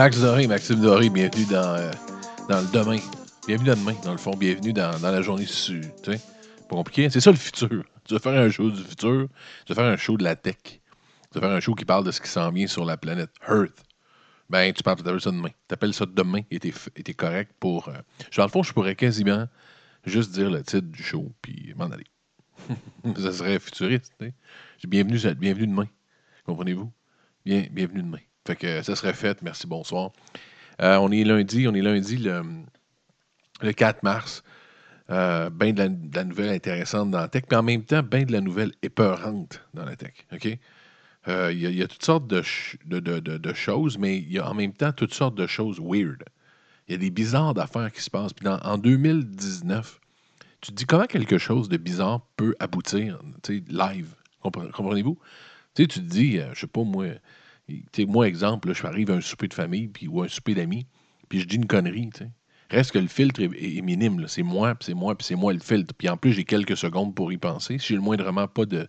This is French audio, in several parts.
Max Doré, Maxime Doré, bienvenue dans, euh, dans le demain. Bienvenue dans demain, dans le fond. Bienvenue dans, la journée pas compliqué. C'est ça le futur. Tu veux faire un show du futur, tu veux faire un show de la tech. Tu veux faire un show qui parle de ce qui s'en vient sur la planète Earth. Ben, tu parles de ça demain. Tu appelles ça demain et t'es correct pour. euh, Dans le fond, je pourrais quasiment juste dire le titre du show puis m'en aller. ça serait futuriste. Bienvenue, bienvenue demain. Comprenez-vous? Bien, bienvenue demain. Fait que ça serait fait. Merci, bonsoir. Euh, on est lundi, on est lundi le, le 4 mars. Euh, ben de la, nouvelle intéressante dans la tech, mais en même temps, ben de la nouvelle épeurante dans la tech. OK? Euh, Il y, a- toutes sortes de, de, de- choses, mais il y a en même temps toutes sortes de choses weird. Il y a des bizarres d'affaires qui se passent. Puis en 2019, tu te dis comment quelque chose de bizarre peut aboutir tu sais, live. Compre- Comprenez-vous? Tu te dis, euh, je sais pas, moi, moi, exemple, je arrive à un souper de famille puis, ou un souper d'amis, puis je dis une connerie. Reste que le filtre est, minime. C'est moi, puis c'est moi, puis c'est moi le filtre. Puis en plus, j'ai quelques secondes pour y penser. Si j'ai le moindrement pas de,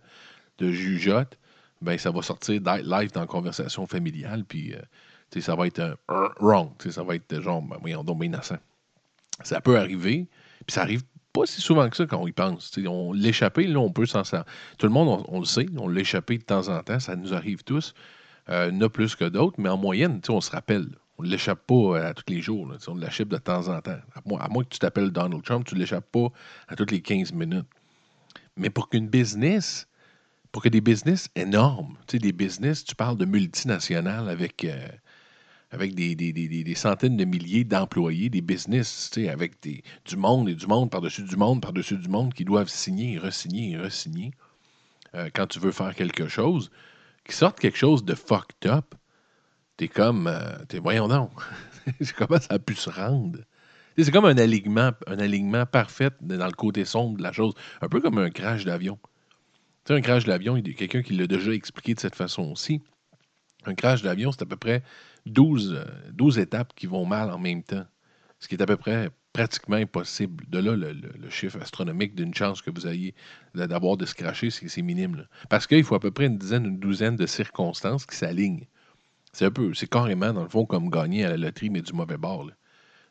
de jugeote, ben ça va sortir live dans la conversation familiale, puis euh, ça va être un wrong. Ça va être genre, ben, voyons donc, ben innocent. Ça peut arriver, puis ça arrive pas si souvent que ça quand on y pense. On l'échapper, là, on peut s'en. Tout le monde, on, on le sait, on l'échappé de temps en temps, ça nous arrive tous. Euh, il y en a plus que d'autres, mais en moyenne, on se rappelle. On ne l'échappe pas euh, à tous les jours. là. On l'échappe de temps en temps. À moins, que tu t'appelles Donald Trump, tu ne l'échappes pas à toutes les 15 minutes. Mais pour qu'une business, pour que des business énormes, tu sais, des business, tu parles de multinationales avec, euh, avec des, des- des- des- centaines de milliers d'employés, des business, tu sais, avec des, du monde et du monde par-dessus du monde, par-dessus du monde qui doivent signer resigner et resigner euh, quand tu veux faire quelque chose, qui sortent quelque chose de fucked up, t'es comme, euh, t'es, voyons donc, comment ça a pu se rendre? C'est comme un alignement, un alignement parfait dans le côté sombre de la chose, un peu comme un crash d'avion. Un crash d'avion, il y a quelqu'un qui l'a déjà expliqué de cette façon aussi. Un crash d'avion, c'est à peu près 12, euh, 12 étapes qui vont mal en même temps. Ce qui est à peu près pratiquement impossible. De là, le, le- chiffre astronomique d'une chance que vous ayez d'avoir de se cracher, c'est minime. Parce qu'il faut à peu près une dizaine, une douzaine de circonstances qui s'alignent. C'est un peu, c'est carrément, dans le fond, comme gagner à la loterie, mais du mauvais bord.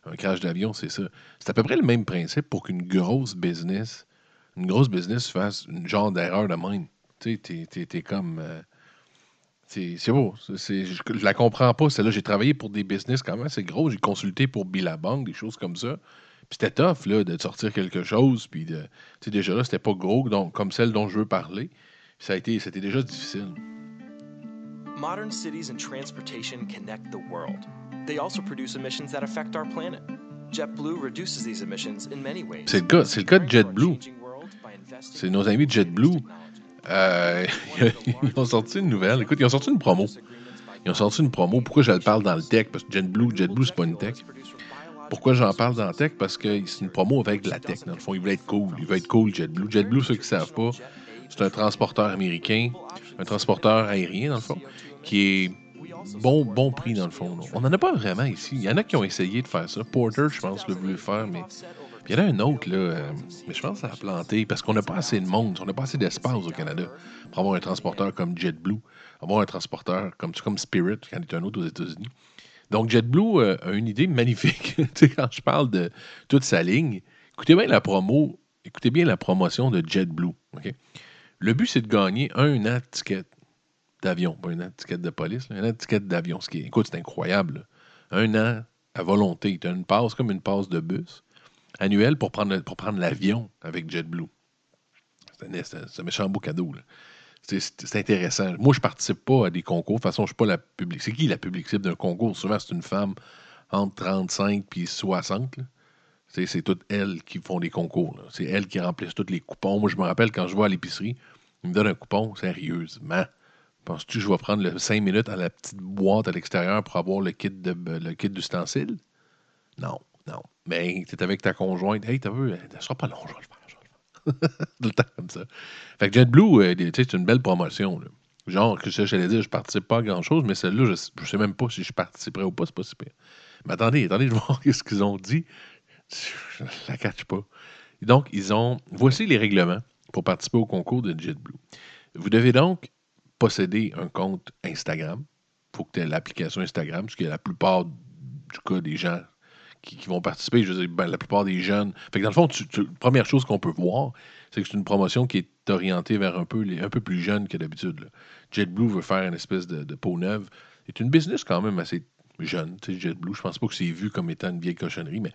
Un crash d'avion, c'est ça. C'est à peu près le même principe pour qu'une grosse business, une grosse business fasse une genre d'erreur de même. Tu sais, t'es comme. euh, c'est beau. Je, je la comprends pas. Celle-là, j'ai travaillé pour des business quand même assez gros. J'ai consulté pour Billabong, des choses comme ça. Puis c'était tough là, de sortir quelque chose. Puis de, déjà là, c'était pas gros donc, comme celle dont je veux parler. Puis ça a été, c'était déjà difficile. Modern cities and transportation connect the world. They also produce emissions that affect our planet. JetBlue reduces these emissions in many ways. C'est le cas- c'est le cas de JetBlue. C'est nos amis de JetBlue. Euh, ils ont sorti une nouvelle. Écoute, ils ont sorti une promo. Ils ont sorti une promo. Pourquoi je le parle dans le tech? Parce que JetBlue, JetBlue, c'est pas une tech. Pourquoi j'en parle dans la tech? Parce que c'est une promo avec de la tech. Dans le fond, il veut être cool. Il veut être cool, JetBlue. JetBlue, ceux qui ne savent pas, c'est un transporteur américain, un transporteur aérien, dans le fond, qui est bon, bon prix, dans le fond. On n'en a pas vraiment ici. Il y en a qui ont essayé de faire ça. Porter, je pense, l'a voulu faire, mais. Puis il y en a un autre, là, euh, mais je pense a planté parce qu'on n'a pas assez de monde, on n'a pas assez d'espace au Canada pour avoir un transporteur comme JetBlue, avoir un transporteur comme, Spirit, quand il est un autre aux États-Unis. Donc, JetBlue euh, a une idée magnifique. quand je parle de toute sa ligne, écoutez bien la promo, écoutez bien la promotion de JetBlue. Le but, c'est de gagner un an de ticket d'avion, pas un an de ticket de police, un an de ticket d'avion. Écoute, c'est incroyable. Un an à volonté. Tu as une passe comme une passe de bus annuelle pour prendre, pour prendre l'avion avec JetBlue. C'est un, un- méchant beau cadeau. c'est- intéressant. Moi, je participe pas à des concours. De toute façon, je suis pas la public. C'est qui la public cible d'un concours? Souvent, c'est une femme entre 35 puis 60. là. C'est toutes elles qui font des concours. C'est elles qui remplissent tous les coupons. Moi, je me rappelle quand je vais à l'épicerie, ils me donnent un coupon, sérieusement. Penses-tu que je vais prendre le 5 minutes à la petite boîte à l'extérieur pour avoir le kit de le kit d'ustensiles? Non, non. Mais tu es avec ta conjointe. Hey, t'as vu, ça sera pas long, je vais le faire. Je le. Tout le temps comme ça. Fait que JetBlue, euh, c'est une belle promotion. Genre, que ça, j'allais dire, je participe pas à grand-chose, mais celle-là, je, je sais même pas si je participerai ou pas, c'est pas si pire. Mais attendez, attendez, je vais voir ce qu'ils ont dit. Je la catch pas. Donc, ils ont. Voici les règlements pour participer au concours de JetBlue. Vous devez donc posséder un compte Instagram. Il faut que tu aies l'application Instagram, que la plupart du cas des gens qui, vont participer, je veux dire, ben, la plupart des jeunes. Fait que dans le fond, tu- première chose qu'on peut voir, c'est que c'est une promotion qui est orientée vers un peu, les, un peu plus jeunes que d'habitude. JetBlue veut faire une espèce de, de peau neuve. C'est une business quand même assez jeune. tu sais, JetBlue, je pense pas que c'est vu comme étant une vieille cochonnerie, mais,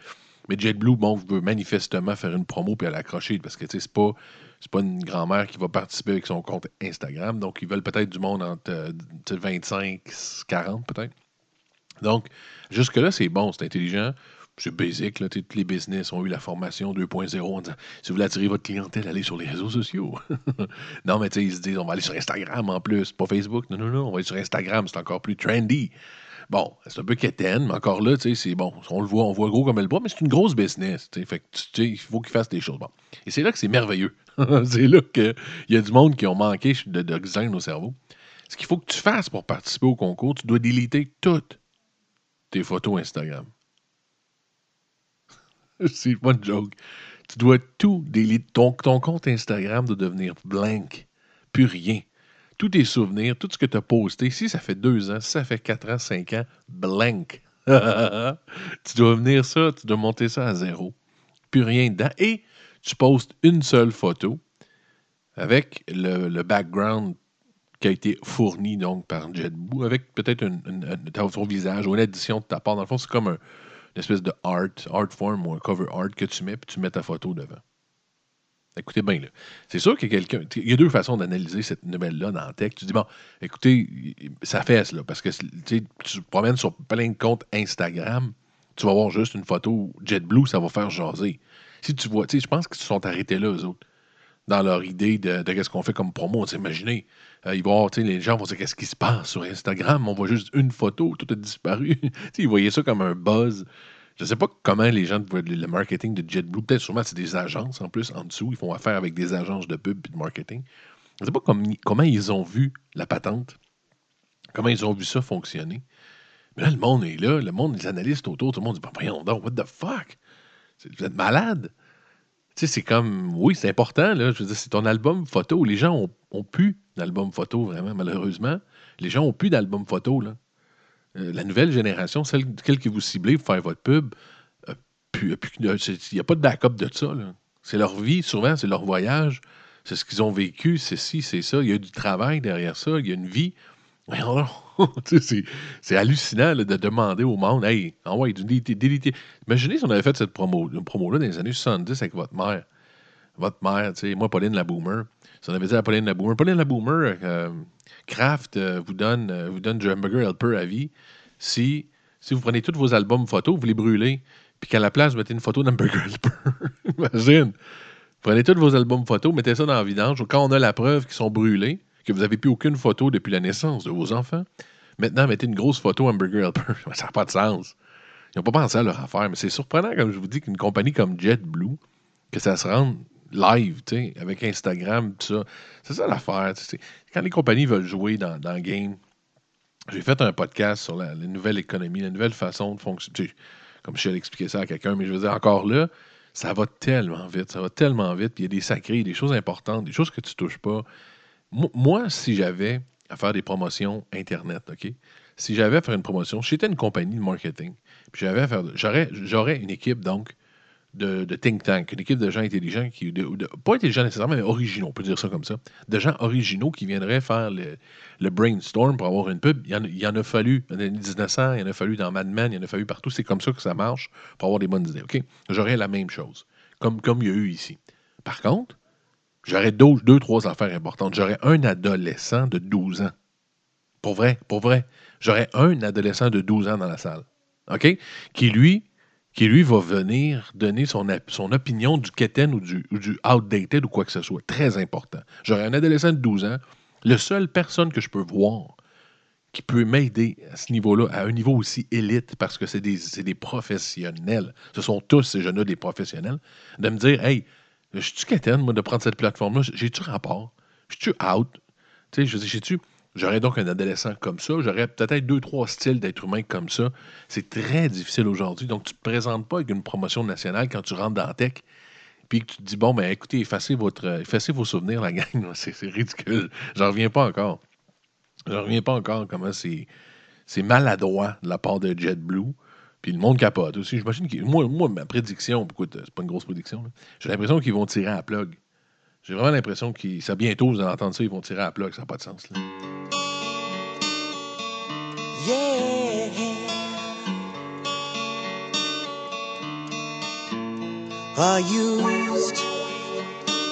mais JetBlue, bon, veut manifestement faire une promo puis elle accrocher parce que tu sais, c'est pas, c'est pas une grand-mère qui va participer avec son compte Instagram. Donc, ils veulent peut-être du monde entre euh, tu sais, 25, 40 peut-être. Donc, jusque-là, c'est bon, c'est intelligent. C'est basic, là, tous les business ont eu la formation 2.0 en disant si vous voulez attirer votre clientèle, allez sur les réseaux sociaux. non, mais tu sais, ils se disent on va aller sur Instagram en plus, pas Facebook. Non, non, non, on va aller sur Instagram, c'est encore plus trendy. Bon, c'est un peu quétaine, mais encore là, tu sais, c'est bon. On le voit, on voit gros comme le bois, mais c'est une grosse business. tu sais, Fait que, il faut qu'ils fassent des choses. Bon. Et c'est là que c'est merveilleux. c'est là qu'il y a du monde qui ont manqué de d'oxygène au cerveau. Ce qu'il faut que tu fasses pour participer au concours, tu dois déliter toutes tes photos Instagram. c'est pas une joke. Tu dois tout déliter. Ton, compte Instagram doit devenir blank. Plus rien. Tous tes souvenirs, tout ce que tu as posté, si ça fait deux ans, si ça fait quatre ans, cinq ans, blank. tu dois venir ça, tu dois monter ça à zéro. Plus rien dedans. Et tu postes une seule photo avec le, background qui a été fourni donc par JetBlue, avec peut-être ton ton visage ou une addition de ta part. Dans le fond, c'est comme un- espèce de art, art form ou un cover art que tu mets, puis tu mets ta photo devant. Écoutez bien, là. C'est sûr qu'il y a quelqu'un. Il y a deux façons d'analyser cette nouvelle-là dans le texte. Tu dis, bon, écoutez, ça fesse, là, parce que tu te promènes sur plein de comptes Instagram, tu vas voir juste une photo JetBlue, ça va faire jaser. Si tu vois, tu sais, je pense qu'ils se sont arrêtés là, eux autres, dans leur idée de, qu'est-ce qu'on fait comme promo. Imaginez, euh, ils vont les gens vont dire, qu'est-ce qui se passe sur Instagram? On voit juste une photo, tout a disparu. Ils voyaient ça comme un buzz. Je ne sais pas comment les gens le marketing de JetBlue. Peut-être sûrement c'est des agences en plus en dessous. Ils font affaire avec des agences de pub et de marketing. Je ne sais pas comme- comment ils ont vu la patente, comment ils ont vu ça fonctionner. Mais là, le monde est là, le monde, les analystes autour, tout le monde dit ben, Voyons donc, what the fuck? Vous êtes malade sais, c'est comme, oui, c'est important, là. Je veux dire, c'est ton album photo. Les gens ont, ont plus d'album photo, vraiment, malheureusement. Les gens ont plus d'album photo. Euh, la nouvelle génération, celle, celle que vous ciblez pour faire votre pub, euh, euh, il n'y a pas de backup de ça. C'est leur vie, souvent, c'est leur voyage, c'est ce qu'ils ont vécu, c'est ci, c'est ça. Il y a du travail derrière ça, il y a une vie. Voyons donc. C'est, hallucinant de demander au monde Hey, envoie du délité. Imaginez si on avait fait cette promo, promo-là dans les années 70 avec votre mère. Votre mère, tu sais, moi, Pauline la Boomer. Si on avait dit à Pauline la Boomer, Pauline la Boomer, euh, Kraft euh, vous donne, euh, vous donne du hamburger helper à vie si, si vous prenez tous vos albums photos, vous les brûlez, puis qu'à la place, vous mettez une photo d'hamburger helper. Imagine. Prenez tous vos albums photos, mettez ça dans la vidange. Quand on a la preuve qu'ils sont brûlés, que vous n'avez plus aucune photo depuis la naissance de vos enfants, maintenant, mettez une grosse photo hamburger helper. ça n'a pas de sens. Ils n'ont pas pensé à leur affaire, mais c'est surprenant, comme je vous dis, qu'une compagnie comme JetBlue, que ça se rende live, tu sais, avec Instagram, tout ça. C'est ça l'affaire. Quand les compagnies veulent jouer dans, le game, j'ai fait un podcast sur la, nouvelle économie, la nouvelle façon de fonctionner. Comme je vais expliquer ça à quelqu'un, mais je veux dire, encore là, ça va tellement vite, ça va tellement vite, il y a des sacrés, des choses importantes, des choses que tu touches pas. Mo- Moi, si j'avais à faire des promotions Internet, OK? Si j'avais à faire une promotion, si j'étais une compagnie de marketing, j'avais à faire, j'aurais, une équipe, donc, de, think tank, une équipe de gens intelligents, qui, pas intelligents nécessairement, mais originaux, on peut dire ça comme ça, de gens originaux qui viendraient faire le, brainstorm pour avoir une pub. Il y en, a- fallu dans les années 1900, il y en a fallu dans Mad Men, il y en a fallu partout. C'est comme ça que ça marche pour avoir des bonnes idées. J'aurais la même chose, comme, comme il y a eu ici. Par contre, J'aurais deux, trois affaires importantes. J'aurais un adolescent de 12 ans. Pour vrai, pour vrai. J'aurais un adolescent de 12 ans dans la salle. OK? Qui lui, qui lui va venir donner son, op- son opinion du keten ou du, ou du outdated ou quoi que ce soit. Très important. J'aurais un adolescent de 12 ans. Le seul personne que je peux voir qui peut m'aider à ce niveau-là, à un niveau aussi élite, parce que c'est des, des professionnels. Ce sont tous ces jeunes-là des professionnels. De me dire, hey, je suis-tu quétaine, moi, de prendre cette plateforme-là? J'ai-tu rapport? Je suis out? Tu sais, je dis, j'ai-tu. J'aurais donc un adolescent comme ça. J'aurais peut-être deux, trois styles d'être humain comme ça. C'est très difficile aujourd'hui. Donc, tu ne te présentes pas avec une promotion nationale quand tu rentres dans la tech. Puis que tu te dis, bon, ben écoutez, effacez, votre, effacez vos souvenirs, la gang. C'est ridicule. J'en reviens pas encore. J'en reviens pas encore comment c'est maladroit de la part de JetBlue. Puis le monde capote aussi. J'imagine que moi, moi, ma prédiction, écoute, c'est pas une grosse prédiction, j'ai l'impression qu'ils vont tirer à plug. J'ai vraiment l'impression que ça bientôt, vous allez entendre ça, ils vont tirer à la plug, ça n'a pas de sens. là. Yeah. A used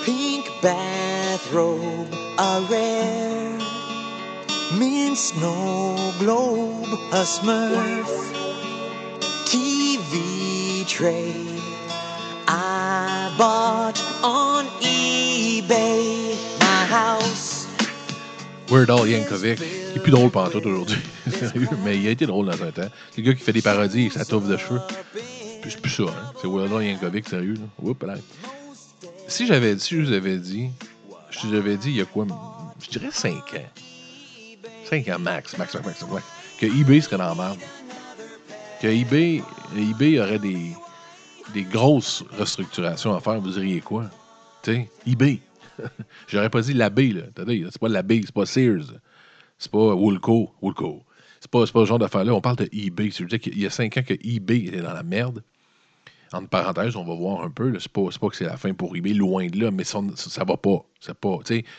pink bathrobe, a rare mint snow globe, a smurf tray I bought on eBay. My house Yankovic, qui est plus drôle pantoute aujourd'hui. Sérieux, mais il a été drôle dans un temps. C'est le gars qui fait des parodies sa touffe de cheveux. C'est plus ça, hein. C'est Weird Yankovic, sérieux. Là. Oups, là. Si j'avais si je vous avais dit, je vous avais dit il y a quoi, je dirais 5 ans. 5 ans max, max, max, max, max. Que eBay serait dans la merde. Que eBay, eBay aurait des, des grosses restructurations à faire, vous diriez quoi? Tu sais, eBay. J'aurais pas dit la B, là. C'est pas la B, c'est pas Sears. C'est pas Woolco. Woolco. C'est pas, pas ce genre d'affaire-là. On parle de eBay. Ça veut dire qu'il y a 5 ans que eBay était dans la merde? Entre parenthèses, on va voir un peu. C'est pas, pas que c'est la fin pour eBay, loin de là, mais ça, ça va pas. C'est.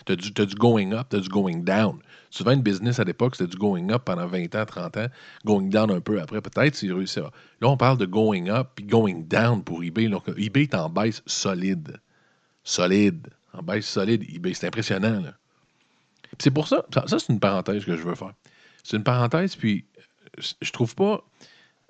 Tu t'as du, going up, t'as du going down. Souvent, une business à l'époque, c'était du going up pendant 20 ans, 30 ans, going down un peu après. Peut-être s'il réussit à- Là, on parle de going up puis going down pour eBay. Donc, eBay est en baisse solide. Solide. En baisse solide, eBay. C'est impressionnant, C'est pour ça, ça, ça, c'est une parenthèse que je veux faire. C'est une parenthèse, puis euh, je trouve pas.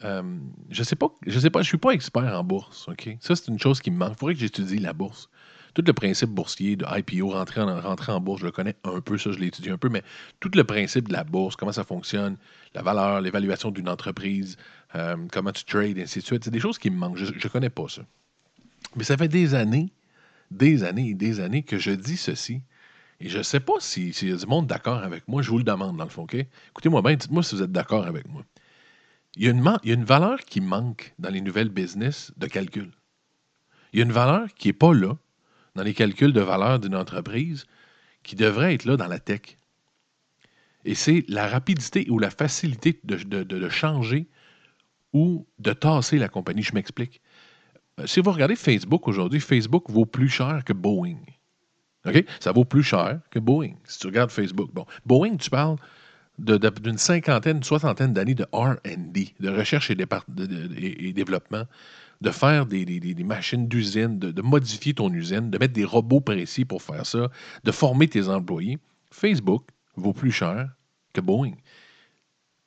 Euh, je sais pas, je sais pas, je suis pas expert en bourse, OK? Ça, c'est une chose qui me manque. Il faudrait que j'étudie la bourse. Tout le principe boursier de IPO, rentrer en, en bourse, je le connais un peu, ça, je l'ai étudié un peu, mais tout le principe de la bourse, comment ça fonctionne, la valeur, l'évaluation d'une entreprise, euh, comment tu trades, ainsi de suite, c'est des choses qui me manquent. Je ne connais pas ça. Mais ça fait des années, des années et des années que je dis ceci. Et je ne sais pas si- s'il y a du monde d'accord avec moi. Je vous le demande, dans le fond? Écoutez-moi bien, dites-moi si vous êtes d'accord avec moi. Il y, a une, valeur qui manque dans les nouvelles business de calcul. Il y a une valeur qui n'est pas là dans les calculs de valeur d'une entreprise qui devrait être là dans la tech. Et c'est la rapidité ou la facilité de, de- changer ou de tasser la compagnie. Je m'explique. Euh, Si vous regardez Facebook aujourd'hui, Facebook vaut plus cher que Boeing. OK? Ça vaut plus cher que Boeing, si tu regardes Facebook. Bon, Boeing, tu parles d'une cinquantaine, une soixantaine d'années de RD, de recherche et, développement, de faire des, machines d'usine, de, modifier ton usine, de mettre des robots précis pour faire ça, de former tes employés. Facebook vaut plus cher que Boeing.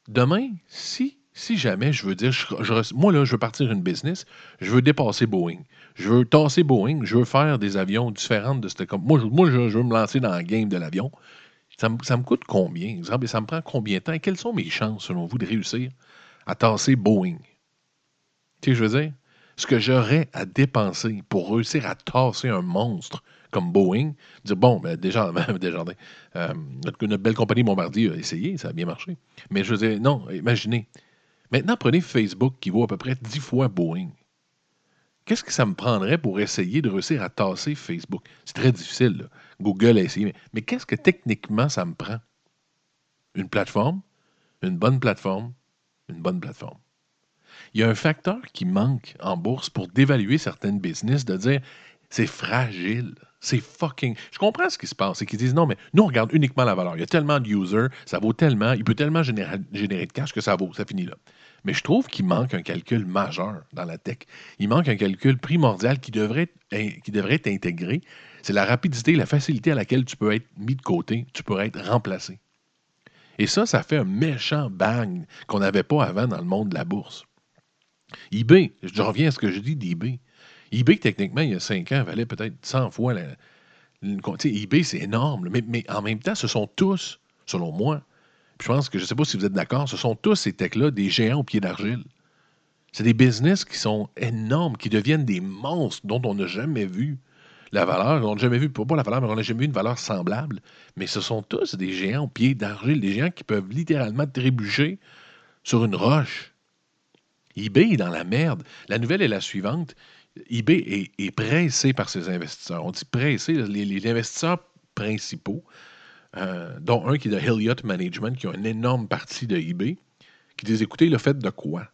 Demain, si, si jamais je veux dire, moi là, je veux partir une business, je veux dépasser Boeing. Je veux tasser Boeing, je veux faire des avions différents de cette Moi, je, moi je, je veux me lancer dans la game de l'avion. Ça me, coûte combien? Ça me- prend combien de temps? Quelles sont mes chances, selon vous, de réussir à tasser Boeing? Tu sais, je veux dire, ce que j'aurais à dépenser pour réussir à tasser un monstre comme Boeing, dire, bon, ben, déjà, Desjardins, euh, notre, notre belle compagnie Bombardier a essayé, ça a bien marché. Mais je veux dire, non, imaginez. Maintenant, prenez Facebook qui vaut à peu près 10 fois Boeing. Qu'est-ce que ça me prendrait pour essayer de réussir à tasser Facebook? C'est très difficile. là. Google a essayé. Mais, qu'est-ce que techniquement ça me prend? Une plateforme, une bonne plateforme, une bonne plateforme. Il y a un facteur qui manque en bourse pour dévaluer certaines business, de dire c'est fragile. C'est fucking. Je comprends ce qui se passe. C'est qu'ils disent non, mais nous, on regarde uniquement la valeur. Il y a tellement de users, ça vaut tellement, il peut tellement générer de cash que ça vaut. Ça finit là. Mais je trouve qu'il manque un calcul majeur dans la tech. Il manque un calcul primordial qui devrait qui être intégré. C'est la rapidité, la facilité à laquelle tu peux être mis de côté, tu peux être remplacé. Et ça, ça fait un méchant bang qu'on n'avait pas avant dans le monde de la bourse. eBay, je reviens à ce que je dis d'eBay. eBay, techniquement, il y a 5 ans, valait peut-être 100 fois la. sais, eBay, c'est énorme, mais, en même temps, ce sont tous, selon moi, je pense que je ne sais pas si vous êtes d'accord, ce sont tous ces techs-là des géants au pied d'argile. C'est des business qui sont énormes, qui deviennent des monstres dont on n'a jamais vu la valeur. On n'a jamais vu, pas la valeur, mais on n'a jamais vu une valeur semblable. Mais ce sont tous des géants au pied d'argile, des géants qui peuvent littéralement trébucher sur une roche. eBay est dans la merde. La nouvelle est la suivante. eBay est, pressé par ses investisseurs. On dit pressé, les, investisseurs principaux, dont un qui est de Hilliot Management, qui a une énorme partie de eBay, qui disent écoutez, le fait de quoi?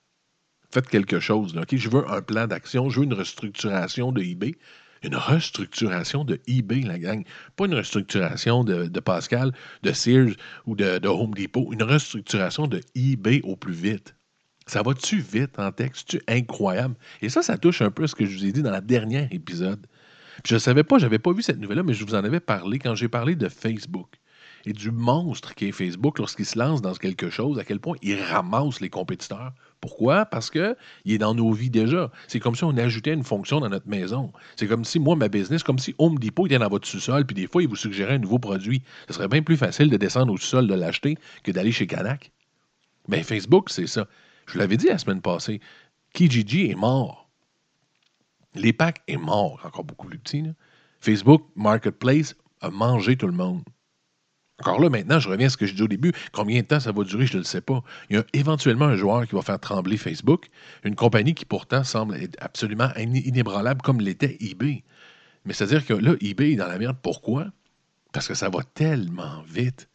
Faites quelque chose. Je veux un plan d'action, je veux une restructuration de eBay. Une restructuration de eBay, la gang. Pas une restructuration de, de Pascal, de Sears ou de, Home Depot. Une restructuration de eBay au plus vite. Ça va-tu vite en texte? C'est incroyable. Et ça, ça touche un peu à ce que je vous ai dit dans la dernière épisode. Puis je ne savais pas, je n'avais pas vu cette nouvelle-là, mais je vous en avais parlé quand j'ai parlé de Facebook et du monstre qui est Facebook lorsqu'il se lance dans quelque chose, à quel point il ramasse les compétiteurs. Pourquoi? Parce qu'il est dans nos vies déjà. C'est comme si on ajoutait une fonction dans notre maison. C'est comme si, moi, ma business, comme si Home Depot était dans votre sous-sol, puis des fois, il vous suggérait un nouveau produit. Ce serait bien plus facile de descendre au sous-sol de l'acheter que d'aller chez Canac. Mais Facebook, c'est ça. Je l'avais dit la semaine passée. Kijiji est mort. L'EPAC est mort, encore beaucoup plus petit. Facebook Marketplace a mangé tout le monde. Encore là, maintenant, je reviens à ce que je dis au début. Combien de temps ça va durer, je ne le sais pas. Il y a éventuellement un joueur qui va faire trembler Facebook, une compagnie qui pourtant semble être absolument in- inébranlable comme l'était eBay. Mais c'est-à-dire que là, eBay est dans la merde. Pourquoi? Parce que ça va tellement vite.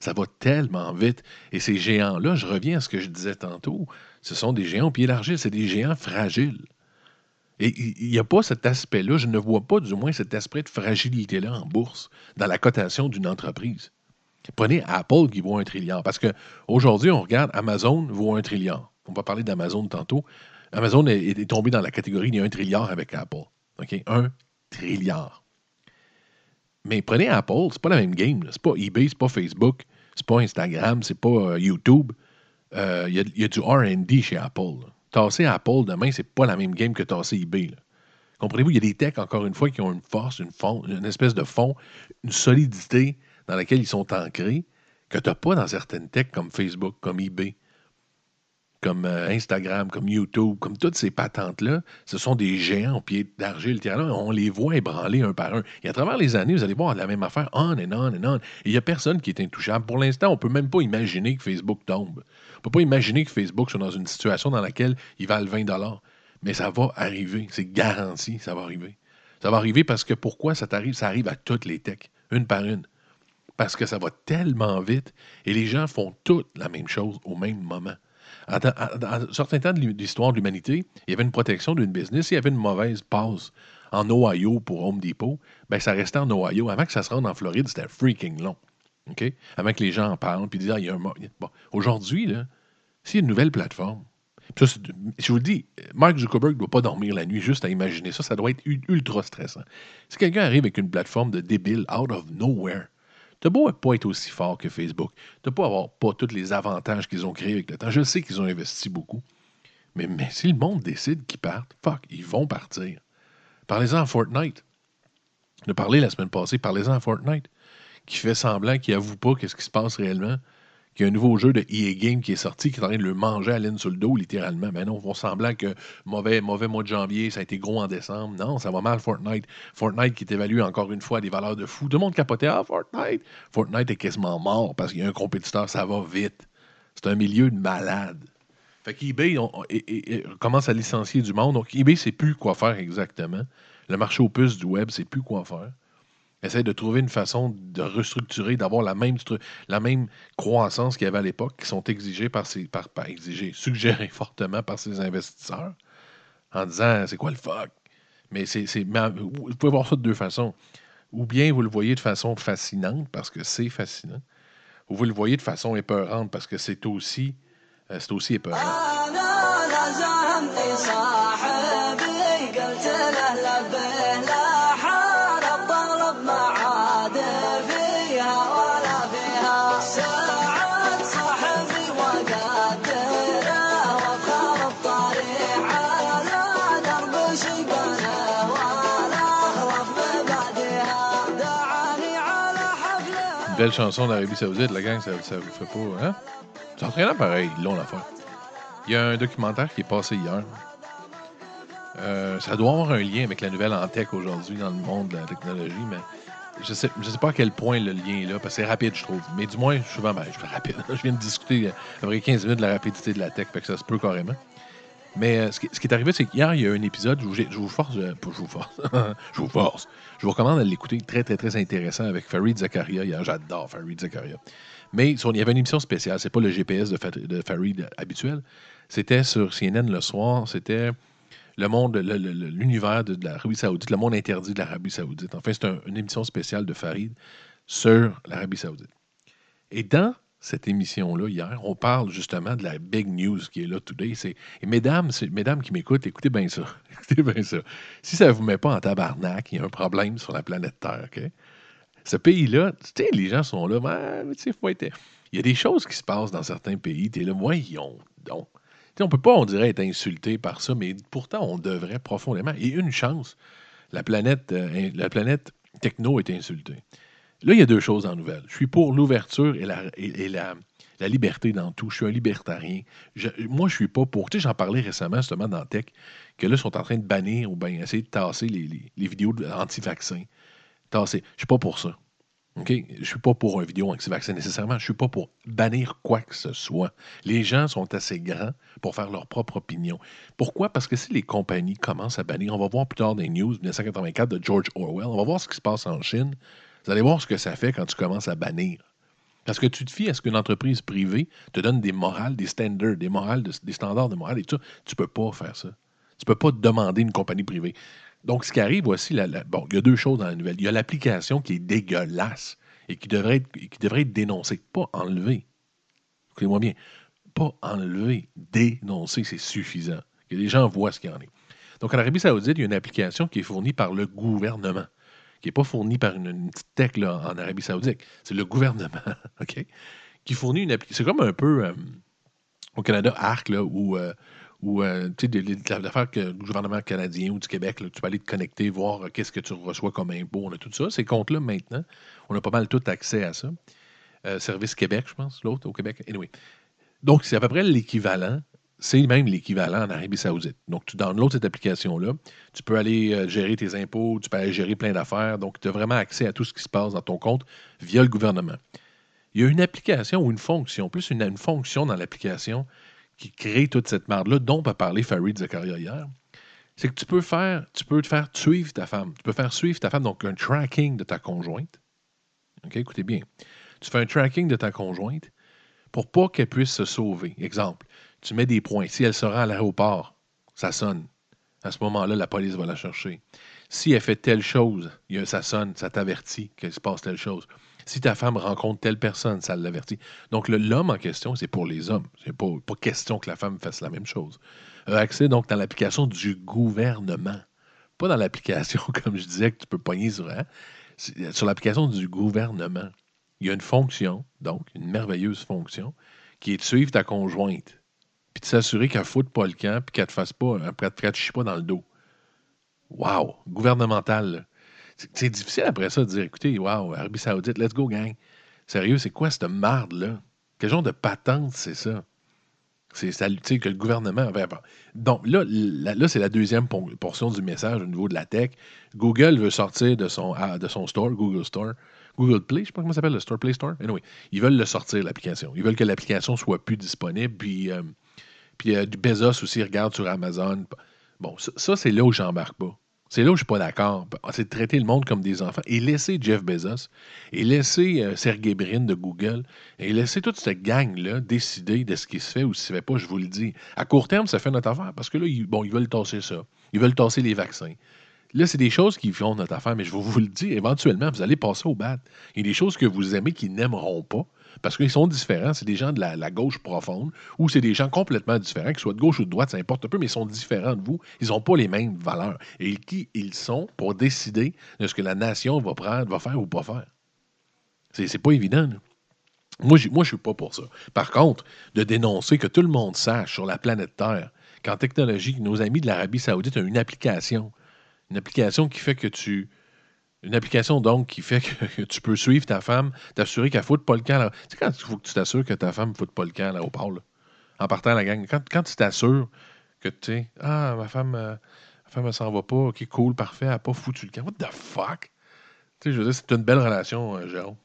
Ça va tellement vite. Et ces géants-là, je reviens à ce que je disais tantôt, ce sont des géants au pied d'argile, c'est des géants fragiles. Et il n'y a pas cet aspect-là, je ne vois pas du moins cet aspect de fragilité-là en bourse, dans la cotation d'une entreprise. Prenez Apple qui vaut un trilliard. Parce qu'aujourd'hui, on regarde Amazon vaut un trilliard. On va parler d'Amazon tantôt. Amazon est, tombé dans la catégorie y a un trilliard avec Apple. OK? Un trilliard. Mais prenez Apple, c'est pas la même game. C'est pas eBay, c'est pas Facebook, c'est pas Instagram, c'est pas euh, YouTube. Euh, Il y, a, du RD chez Apple. Tasser Apple demain, c'est pas la même game que tasser eBay. Comprenez-vous, il y a des techs, encore une fois, qui ont une force, une espèce de fond, une solidité dans laquelle ils sont ancrés que tu n'as pas dans certaines techs comme Facebook, comme eBay, comme euh, Instagram, comme YouTube, comme toutes ces patentes-là. Ce sont des géants au pied d'argile. On les voit ébranler un par un. Et à travers les années, vous allez voir la même affaire, on and on and on. Il n'y a personne qui est intouchable. Pour l'instant, on ne peut même pas imaginer que Facebook tombe. On ne peut pas imaginer que Facebook soit dans une situation dans laquelle il valent 20 Mais ça va arriver. C'est garanti, ça va arriver. Ça va arriver parce que pourquoi ça t'arrive? Ça arrive à toutes les techs, une par une. Parce que ça va tellement vite et les gens font toutes la même chose au même moment. À, un certain temps de l'histoire de l'humanité, il y avait une protection d'une business. Il y avait une mauvaise passe en Ohio pour Home Depot. Ben, ça restait en Ohio. Avant que ça se rende en Floride, c'était freaking long. Avant que les gens en parlent puis disent, ah, il y a un. Bon. Aujourd'hui, s'il y a une nouvelle plateforme, ça, je vous le dis, Mark Zuckerberg ne doit pas dormir la nuit juste à imaginer ça. Ça doit être ultra stressant. Si quelqu'un arrive avec une plateforme de débile, out of nowhere, T'as beau pas être aussi fort que Facebook, t'as pas avoir pas tous les avantages qu'ils ont créés avec le temps. Je sais qu'ils ont investi beaucoup. Mais, si le monde décide qu'ils partent, fuck, ils vont partir. Parlez-en à Fortnite. On a parlé la semaine passée, parlez-en à Fortnite, qui fait semblant qu'il avoue pas qu'est-ce qui se passe réellement, qu'il y a un nouveau jeu de EA Game qui est sorti, qui est en train de le manger à laine sur le dos, littéralement. Mais non, ils font semblant que mauvais, mauvais mois de janvier, ça a été gros en décembre. Non, ça va mal Fortnite. Fortnite qui est évalué encore une fois à des valeurs de fou. Tout le monde capotait, ah, Fortnite. Fortnite est quasiment mort parce qu'il y a un compétiteur, ça va vite. C'est un milieu de malades. Fait qu'eBay commence à licencier du monde. Donc, eBay, c'est plus quoi faire exactement. Le marché aux puces du web, c'est plus quoi faire. Essaye de trouver une façon de restructurer, d'avoir la même, la même croissance qu'il y avait à l'époque, qui sont exigées par ces, par, exigées, suggérées fortement par ces investisseurs, en disant c'est quoi le fuck? Mais c'est, vous pouvez voir ça de deux façons. Ou bien vous le voyez de façon fascinante, parce que c'est fascinant, ou vous le voyez de façon épeurante, parce que c'est aussi, euh, c'est aussi épeurant. Belle chanson d'Arabie Saoudite, la gang, ça, vous fait pas. Hein? C'est entraînant pareil, ils l'ont l'affaire. Il y a un documentaire qui est passé hier. Euh, ça doit avoir un lien avec la nouvelle en tech aujourd'hui dans le monde de la technologie, mais je sais, sais pas à quel point le lien est là, parce que c'est rapide, je trouve. Mais du moins, souvent, ben, je suis rapide. Je viens de discuter euh, après 15 minutes de la rapidité de la tech, fait que ça se peut carrément. Mais euh, ce, qui, est arrivé, c'est qu'hier, il y a un épisode où je vous force, euh, je vous force, je vous force, je vous recommande de l'écouter, très, très, très intéressant avec Farid Zakaria. Hier, j'adore Farid Zakaria. Mais il y avait une émission spéciale, c'est pas le GPS de, Fa- de Farid habituel, c'était sur CNN le soir, c'était le monde, l'univers de, l'Arabie Saoudite, le monde interdit de l'Arabie Saoudite. Enfin, c'est un- une émission spéciale de Farid sur l'Arabie Saoudite. Et dans cette émission-là, hier, on parle justement de la big news qui est là today. C'est, mesdames, mesdames qui m'écoutent, écoutez bien ça. écoutez bien ça. Si ça ne vous met pas en tabarnak, il y a un problème sur la planète Terre. OK? Ce pays-là, tu sais, les gens sont là, ben, mais être. Il y a des choses qui se passent dans certains pays. Tu es là, donc. On peut pas, on dirait, être insulté par ça, mais pourtant, on devrait profondément. Et une chance, la planète, euh, la planète techno est insultée. Là, il y a deux choses en nouvelle. Je suis pour l'ouverture et, la, liberté dans tout. Je suis un libertarien. Moi, je suis pas pour. Tu sais, j'en parlais récemment, justement, dans Tech, que là, ils sont en train de bannir ou bien essayer de tasser les, vidéos anti-vaccins. Tasser. Je suis pas pour ça. OK? Je suis pas pour un vidéo anti-vaccin nécessairement. Je suis pas pour bannir quoi que ce soit. Les gens sont assez grands pour faire leur propre opinion. Pourquoi? Parce que si les compagnies commencent à bannir, on va voir plus tard les news 1984 de George Orwell, on va voir ce qui se passe en Chine. Vous allez voir ce que ça fait quand tu commences à bannir. Parce que tu te fies à ce qu'une entreprise privée te donne des morales, des standards, des, morales, de- des standards de morale et tout ça. Tu peux pas faire ça. Tu peux pas demander une compagnie privée. Donc, ce qui arrive, voici la, la- bon, il y a deux choses dans la nouvelle. Il y a l'application qui est dégueulasse et qui devrait être, qui devrait être dénoncée, pas enlevée. Écoutez-moi bien, pas enlevée, dénoncée, c'est suffisant. Que les gens voient ce qu'il y en est. Donc, en Arabie Saoudite, il y a une application qui est fournie par le gouvernement, qui n'est pas fournie par une, petite tech là, en Arabie Saoudite. C'est le gouvernement, OK? Qui fournit une application. C'est comme un peu euh, au Canada, ARC, là, où, euh, où euh, tu sais, l'affaire que gouvernement canadien ou du Québec, là, tu peux aller te connecter, voir euh, qu'est-ce que tu reçois comme impôt. On a tout ça. Ces comptes-là, maintenant, on a pas mal tout accès à ça. Service Québec, je pense, l'autre au Québec. Donc, c'est à peu près l'équivalent. C'est même l'équivalent en Arabie Saoudite. Donc, tu downloads cette application-là. Tu peux aller euh, gérer tes impôts, tu peux aller gérer plein d'affaires. Donc, tu as vraiment accès à tout ce qui se passe dans ton compte via le gouvernement. Il y a une application ou une fonction, plus une, une fonction dans l'application qui crée toute cette merde-là, dont a parlé Farid Zakaria hier. C'est que tu peux faire, tu peux te faire suivre ta femme. Tu peux faire suivre ta femme, donc un tracking de ta conjointe. OK, écoutez bien. Tu fais un tracking de ta conjointe pour pas qu'elle puisse se sauver. Exemple, tu mets des points. Si elle se rend à l'aéroport, ça sonne. À ce moment-là, la police va la chercher. Si elle fait telle chose, ça sonne, ça t'avertit qu'il se passe telle chose. Si ta femme rencontre telle personne, ça l'avertit. Donc, l'homme en question, c'est pour les hommes. C'est pas, pas question que la femme fasse la même chose. A accès donc dans l'application du gouvernement. Pas dans l'application, comme je disais, que tu peux pogner sur, hein, sur l'application du gouvernement. Il y a une fonction, donc, une merveilleuse fonction, qui est de suivre ta conjointe. Puis de s'assurer qu'elle ne foute pas le camp, puis qu'elle ne te fasse pas, hein, qu'elle ne te chie pas dans le dos. Wow! Gouvernemental. C'est difficile après ça de dire écoutez, wow, Arabie Saoudite, let's go, gang. Sérieux, c'est quoi cette marde-là? Quel genre de patente c'est ça? C'est ça, que le gouvernement. Donc là, là, là, c'est la deuxième portion du message au niveau de la tech. Google veut sortir de son, ah, de son store, Google Store. Google Play, je sais pas comment ça s'appelle, le Store Play Store. Anyway, ils veulent le sortir, l'application. Ils veulent que l'application soit plus disponible. Puis, euh, puis euh, Bezos aussi regarde sur Amazon. Bon, ça, c'est là où j'embarque pas. C'est là où je suis pas d'accord. C'est de traiter le monde comme des enfants et laisser Jeff Bezos et laisser euh, Sergey Brin de Google et laisser toute cette gang-là décider de ce qui se fait ou ce qui se fait pas, je vous le dis. À court terme, ça fait notre affaire parce que là, ils, bon, ils veulent tasser ça. Ils veulent tasser les vaccins. Là, c'est des choses qui font notre affaire, mais je vais vous le dire, éventuellement, vous allez passer au bat. Il y a des choses que vous aimez qui n'aimeront pas parce qu'ils sont différents. C'est des gens de la, gauche profonde ou c'est des gens complètement différents, qu'ils soient de gauche ou de droite, ça importe peu, mais ils sont différents de vous. Ils n'ont pas les mêmes valeurs. Et qui ils sont pour décider de ce que la nation va prendre, va faire ou pas faire. C'est pas évident. Moi, je ne suis pas pour ça. Par contre, de dénoncer que tout le monde sache sur la planète Terre qu'en technologie, nos amis de l'Arabie Saoudite ont une application. Une application qui fait que tu, Une application, donc, qui fait que tu peux suivre ta femme, t'assurer qu'elle ne foute pas le camp. là. Tu sais, quand il faut que tu t'assures que ta femme ne foute pas le camp à l'aéroport, là, en partant à la gang, quand, quand tu t'assures que tu sais, ah, ma femme, euh, ma femme, elle s'en va pas, ok, cool, parfait, elle n'a pas foutu le camp. What the fuck? Tu sais, je veux dire, c'est une belle relation, euh, Jérôme.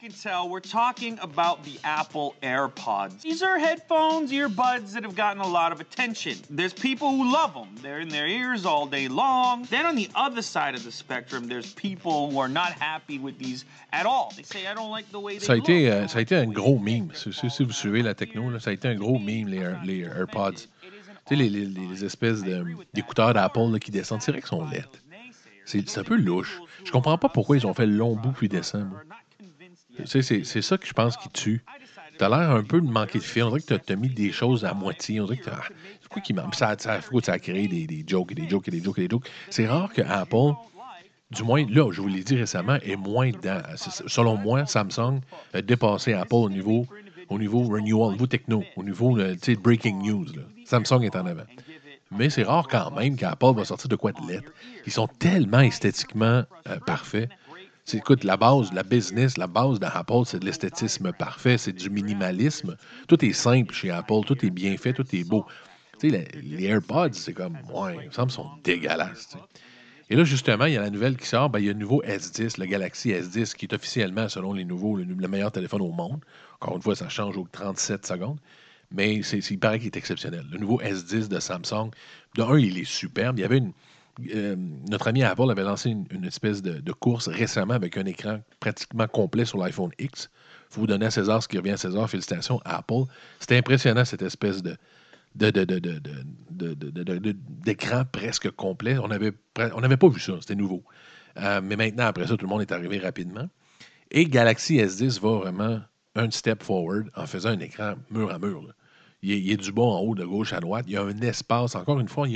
You can tell, we're talking about the Apple AirPods. These are headphones, earbuds that have gotten a lot of attention. There's people who love them. They're in their ears all day long. Then on the other side of the spectrum, there's people who are not happy with these at all. They say I don't like the way they Ça a look. été, I euh, ça a été un gros meme. look. Si, si- vous suivez la techno, là, ça a été un gros meme, les, les AirPods. Tu sais, les, les- les espèces d'écouteurs d'Apple qui descendent, c'est vrai qu'ils sont c'est un peu louche. Je comprends pas pourquoi ils ont fait le long bout puis descend. moi. C'est ça que je pense qui tue. T'as l'air un peu de manquer de fil. On dirait que t'as- t'as mis des choses à moitié. On dirait que c'est quoi qui manque? Ça, ça, ça a créé des, des jokes et des jokes et des jokes et des jokes? C'est rare que Apple, du moins là, je vous l'ai dit récemment, est moins dedans. Selon moi, Samsung a dépassé Apple au niveau, au niveau renewal, au niveau techno, au niveau euh, breaking news. Samsung est en avant. Mais c'est rare quand même qu'Apple va sortir de quoi de lettres. Ils sont tellement esthétiquement euh, parfaits. Écoute, la base, la business, la base d'Apple, c'est de l'esthétisme parfait, c'est du minimalisme. Tout est simple chez Apple, tout est bien fait, tout est beau. Tu sais, les, AirPods, c'est comme, ouais, il me sont dégueulasses. Et là, justement, il y a la nouvelle qui sort, ben, il y a le nouveau S10, le Galaxy S10, qui est officiellement, selon les nouveaux, le, le meilleur téléphone au monde. Encore une fois, ça change aux 37 secondes. Mais c'est- il paraît qu'il est exceptionnel. Le nouveau S10 de Samsung, de un, il est superbe. Il y avait une. Euh, notre ami Apple avait lancé une, espèce de, course récemment avec un écran pratiquement complet sur l'iPhone X. Il faut vous donner à César ce qui revient à César. Félicitations Apple. C'était impressionnant, cette espèce de, d'écran presque complet. On n'avait on pas vu ça, c'était nouveau. Euh, mais maintenant, après ça, tout le monde est arrivé rapidement. Et Galaxy S10 va vraiment un step forward en faisant un écran mur à mur. Il, est, il est du bas en haut, de gauche à droite. Il y a un espace. Encore une fois,